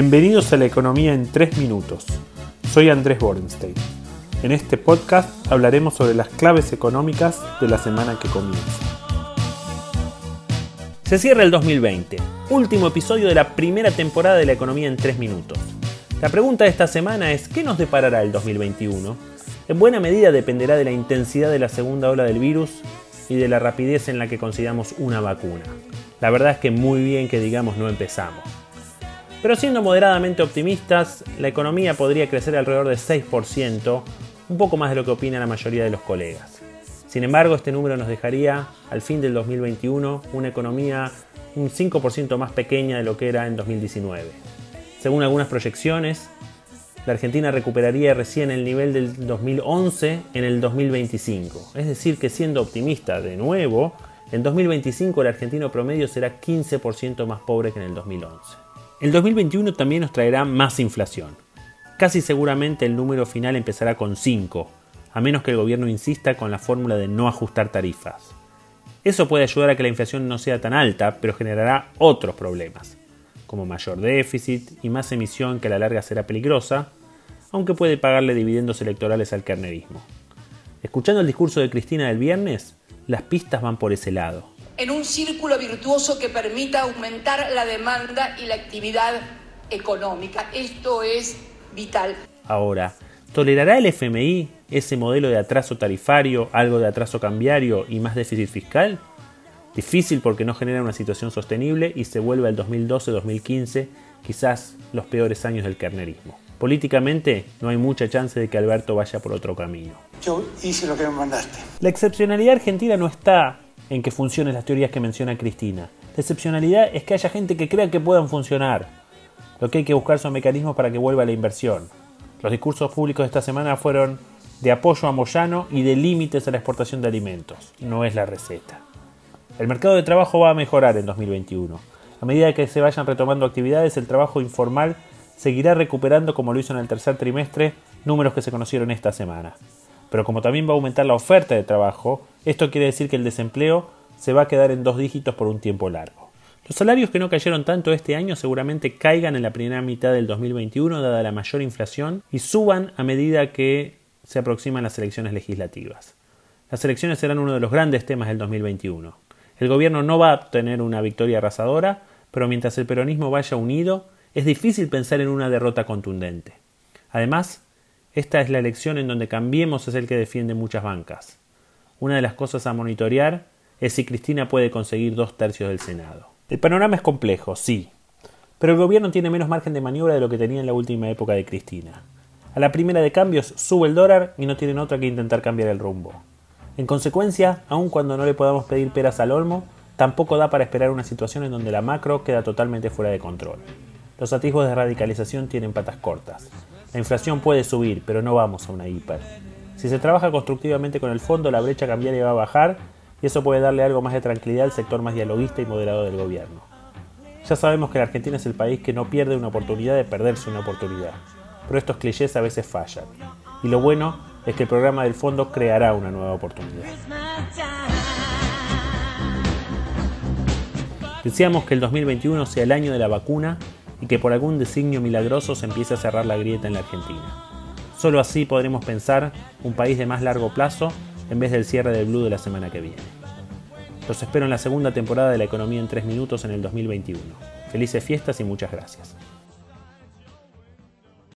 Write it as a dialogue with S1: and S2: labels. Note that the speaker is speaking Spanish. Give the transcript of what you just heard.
S1: Bienvenidos a la economía en 3 minutos. Soy Andrés Borenstein. En este podcast hablaremos sobre las claves económicas de la semana que comienza.
S2: Se cierra el 2020, último episodio de la primera temporada de la economía en 3 minutos. La pregunta de esta semana es ¿qué nos deparará el 2021? En buena medida dependerá de la intensidad de la segunda ola del virus y de la rapidez en la que consigamos una vacuna. La verdad es que muy bien que digamos no empezamos. Pero siendo moderadamente optimistas, la economía podría crecer alrededor de 6%, un poco más de lo que opina la mayoría de los colegas. Sin embargo, este número nos dejaría, al fin del 2021, una economía un 5% más pequeña de lo que era en 2019. Según algunas proyecciones, la Argentina recuperaría recién el nivel del 2011 en el 2025. Es decir, que siendo optimista de nuevo, en 2025 el argentino promedio será 15% más pobre que en el 2011. El 2021 también nos traerá más inflación. Casi seguramente el número final empezará con 5, a menos que el gobierno insista con la fórmula de no ajustar tarifas. Eso puede ayudar a que la inflación no sea tan alta, pero generará otros problemas, como mayor déficit y más emisión que a la larga será peligrosa, aunque puede pagarle dividendos electorales al carnerismo. Escuchando el discurso de Cristina del viernes, las pistas van por ese lado.
S3: En un círculo virtuoso que permita aumentar la demanda y la actividad económica. Esto es vital.
S2: Ahora, ¿tolerará el FMI ese modelo de atraso tarifario, algo de atraso cambiario y más déficit fiscal? Difícil porque no genera una situación sostenible y se vuelve al 2012-2015, quizás los peores años del carnerismo. Políticamente no hay mucha chance de que Alberto vaya por otro camino.
S4: Yo hice lo que me mandaste.
S2: La excepcionalidad argentina no está en que funcionen las teorías que menciona Cristina. La excepcionalidad es que haya gente que crea que puedan funcionar. Lo que hay que buscar son mecanismos para que vuelva la inversión. Los discursos públicos de esta semana fueron de apoyo a Moyano y de límites a la exportación de alimentos. No es la receta. El mercado de trabajo va a mejorar en 2021. A medida que se vayan retomando actividades, el trabajo informal seguirá recuperando, como lo hizo en el tercer trimestre, números que se conocieron esta semana. Pero como también va a aumentar la oferta de trabajo, esto quiere decir que el desempleo se va a quedar en dos dígitos por un tiempo largo. Los salarios que no cayeron tanto este año seguramente caigan en la primera mitad del 2021 dada la mayor inflación y suban a medida que se aproximan las elecciones legislativas. Las elecciones serán uno de los grandes temas del 2021. El gobierno no va a obtener una victoria arrasadora, pero mientras el peronismo vaya unido, es difícil pensar en una derrota contundente. Además, esta es la elección en donde Cambiemos es el que defiende muchas bancas. Una de las cosas a monitorear es si Cristina puede conseguir dos tercios del Senado. El panorama es complejo, sí, pero el gobierno tiene menos margen de maniobra de lo que tenía en la última época de Cristina. A la primera de cambios sube el dólar y no tienen otra que intentar cambiar el rumbo. En consecuencia, aun cuando no le podamos pedir peras al olmo, tampoco da para esperar una situación en donde la macro queda totalmente fuera de control. Los atisbos de radicalización tienen patas cortas. La inflación puede subir, pero no vamos a una hiper. Si se trabaja constructivamente con el fondo, la brecha cambiaria va a bajar y eso puede darle algo más de tranquilidad al sector más dialoguista y moderado del gobierno. Ya sabemos que la Argentina es el país que no pierde una oportunidad de perderse una oportunidad, pero estos clichés a veces fallan. Y lo bueno es que el programa del fondo creará una nueva oportunidad. Deseamos que el 2021 sea el año de la vacuna y que por algún designio milagroso se empiece a cerrar la grieta en la Argentina. Solo así podremos pensar un país de más largo plazo en vez del cierre del Blue de la semana que viene. Los espero en la segunda temporada de la Economía en 3 Minutos en el 2021. Felices fiestas y muchas gracias.